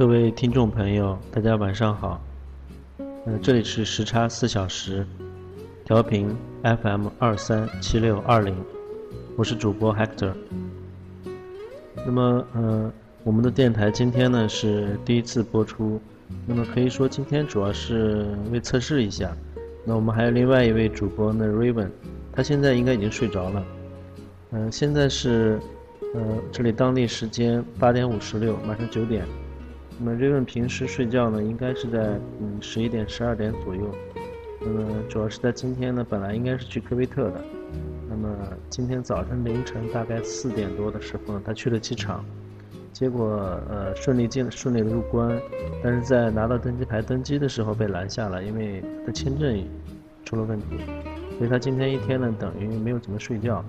各位听众朋友，大家晚上好。呃，这里是时差四小时，调频 FM 二三七六二零，我是主播 Hector。那么，呃，我们的电台今天呢是第一次播出，那么可以说今天主要是为测试一下。那我们还有另外一位主播呢，Raven，他现在应该已经睡着了。嗯，现在是，呃，这里当地时间八点五十六，马上九点。那么 Raven 平时睡觉呢，应该是在嗯十一点、十二点左右。那么主要是在今天呢，本来应该是去科威特的。那么今天早晨凌晨大概四点多的时候呢，他去了机场，结果呃顺利进顺利的入关，但是在拿到登机牌登机的时候被拦下了，因为他的签证出了问题，所以他今天一天呢等于没有怎么睡觉。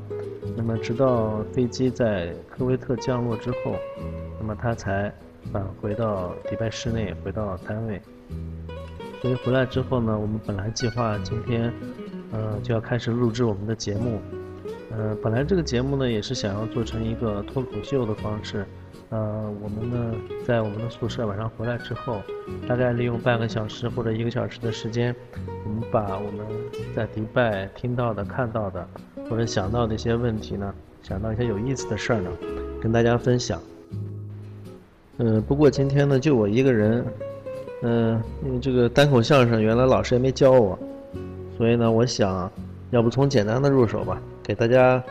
那么直到飞机在科威特降落之后，那么他才。返回到迪拜市内，回到单位。所以回来之后呢，我们本来计划今天，呃，就要开始录制我们的节目。呃，本来这个节目呢，也是想要做成一个脱口秀的方式。呃，我们呢，在我们的宿舍晚上回来之后，大概利用半个小时或者一个小时的时间，我们把我们在迪拜听到的、看到的，或者想到的一些问题呢，想到一些有意思的事儿呢，跟大家分享。嗯，不过今天呢，就我一个人，嗯，因为这个单口相声原来老师也没教我，所以呢，我想，要不从简单的入手吧，给大家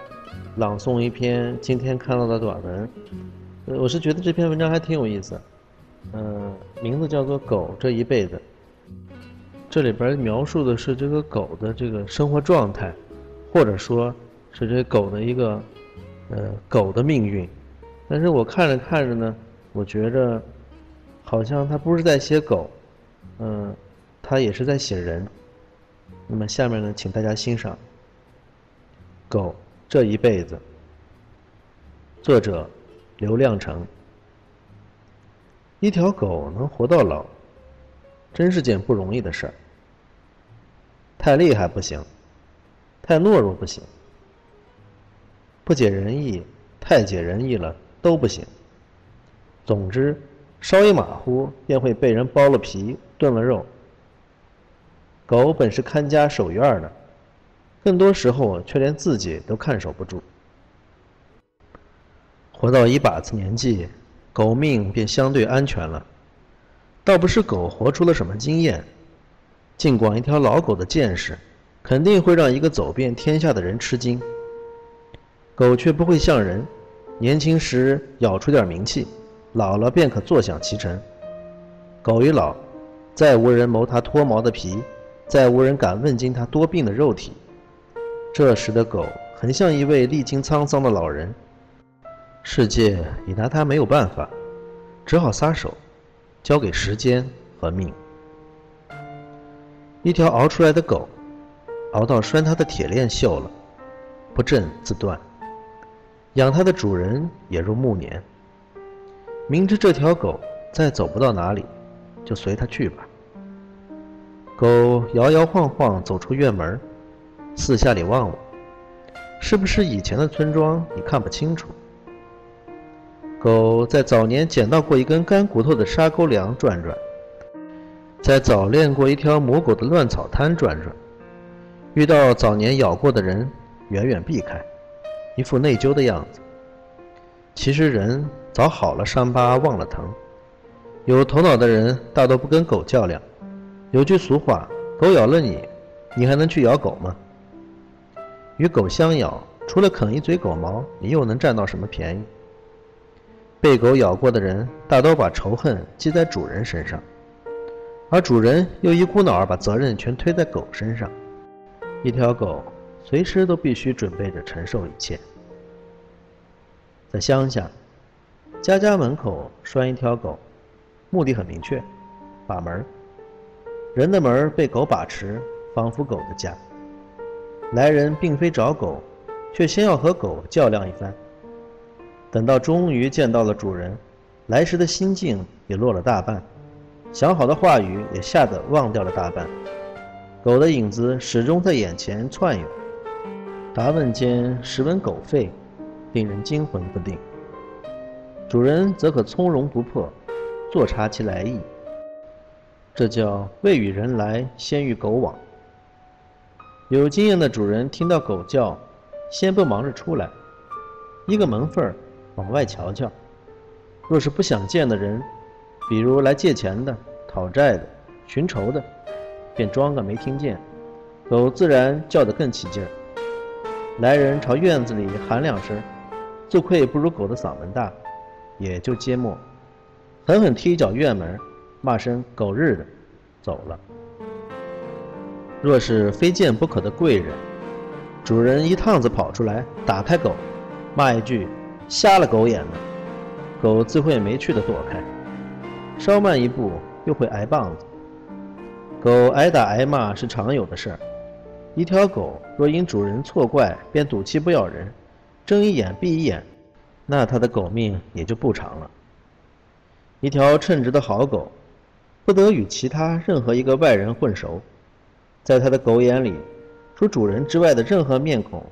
朗诵一篇今天看到的短文。我是觉得这篇文章还挺有意思，嗯，名字叫做《狗这一辈子》，这里边描述的是这个狗的这个生活状态，或者说是这狗的一个，呃，狗的命运。但是我看着看着呢。我觉着，好像他不是在写狗，嗯，他也是在写人。那么下面呢，请大家欣赏《狗这一辈子》，作者刘亮程。一条狗能活到老，真是件不容易的事儿。太厉害不行，太懦弱不行，不解人意，太解人意了都不行。总之，稍一马虎，便会被人剥了皮、炖了肉。狗本是看家守院的，更多时候却连自己都看守不住。活到一把子年纪，狗命便相对安全了。倒不是狗活出了什么经验，尽管一条老狗的见识，肯定会让一个走遍天下的人吃惊。狗却不会像人，年轻时咬出点名气。老了便可坐享其成。狗一老，再无人谋它脱毛的皮，再无人敢问津它多病的肉体。这时的狗很像一位历经沧桑的老人，世界已拿它没有办法，只好撒手，交给时间和命。一条熬出来的狗，熬到拴它的铁链锈了，不振自断。养它的主人也如暮年。明知这条狗再走不到哪里，就随它去吧。狗摇摇晃晃走出院门，四下里望望，是不是以前的村庄你看不清楚？狗在早年捡到过一根干骨头的沙沟梁转转，在早练过一条母狗的乱草滩转转，遇到早年咬过的人，远远避开，一副内疚的样子。其实人。早好了，伤疤忘了疼。有头脑的人大多不跟狗较量。有句俗话：“狗咬了你，你还能去咬狗吗？”与狗相咬，除了啃一嘴狗毛，你又能占到什么便宜？被狗咬过的人大多把仇恨记在主人身上，而主人又一股脑儿把责任全推在狗身上。一条狗随时都必须准备着承受一切。在乡下。家家门口拴一条狗，目的很明确，把门人的门被狗把持，仿佛狗的家。来人并非找狗，却先要和狗较量一番。等到终于见到了主人，来时的心境也落了大半，想好的话语也吓得忘掉了大半。狗的影子始终在眼前窜悠，答问间时闻狗吠，令人惊魂不定。主人则可从容不迫，坐察其来意。这叫未与人来，先与狗往。有经验的主人听到狗叫，先不忙着出来，一个门缝儿往外瞧瞧。若是不想见的人，比如来借钱的、讨债的、寻仇的，便装个没听见，狗自然叫得更起劲儿。来人朝院子里喊两声，自愧不如狗的嗓门大，也就缄默，狠狠踢一脚院门，骂声“狗日的”，走了。若是非见不可的贵人，主人一趟子跑出来，打开狗，骂一句“瞎了狗眼了”，狗自会没趣的躲开，稍慢一步又会挨棒子。狗挨打挨骂是常有的事儿。一条狗若因主人错怪便赌气不咬人，睁一眼闭一眼，那它的狗命也就不长了。一条称职的好狗，不得与其他任何一个外人混熟。在他的狗眼里，除主人之外的任何面孔，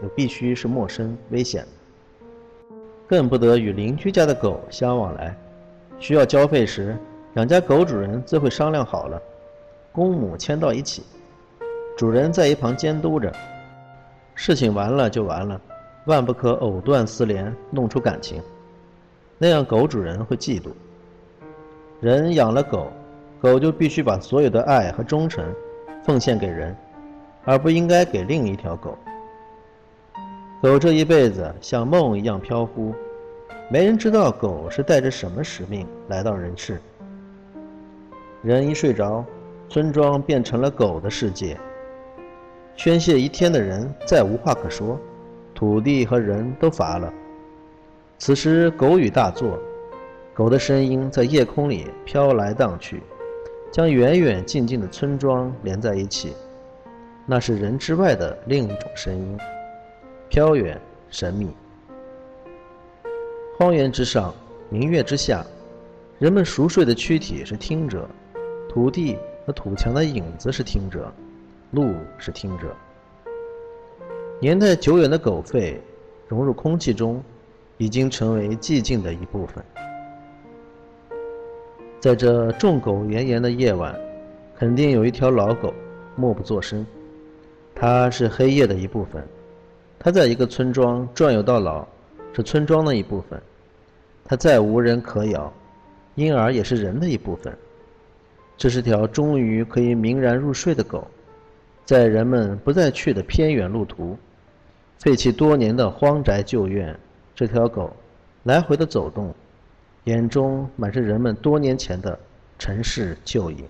都必须是陌生、危险的。更不得与邻居家的狗相往来。需要交费时，两家狗主人自会商量好了，公母牵到一起，主人在一旁监督着。事情完了就完了，万不可藕断丝连，弄出感情，那样狗主人会嫉妒。人养了狗，狗就必须把所有的爱和忠诚。奉献给人，而不应该给另一条狗。狗这一辈子像梦一样飘忽，没人知道狗是带着什么使命来到人世。人一睡着，村庄变成了狗的世界。宣泄一天的人再无话可说，土地和人都乏了。此时狗语大作，狗的声音在夜空里飘来荡去。将远远近近的村庄连在一起，那是人之外的另一种声音，飘远神秘。荒原之上，明月之下，人们熟睡的躯体是听者，土地和土墙的影子是听者，路是听者。年代久远的狗吠融入空气中，已经成为寂静的一部分。在这众狗炎炎的夜晚，肯定有一条老狗默不作声。它是黑夜的一部分，它在一个村庄转悠到老，是村庄的一部分。它再无人可咬，因而也是人的一部分。这是条终于可以明然入睡的狗，在人们不再去的偏远路途，废弃多年的荒宅旧院，这条狗来回的走动。眼中满是人们多年前的尘世旧影。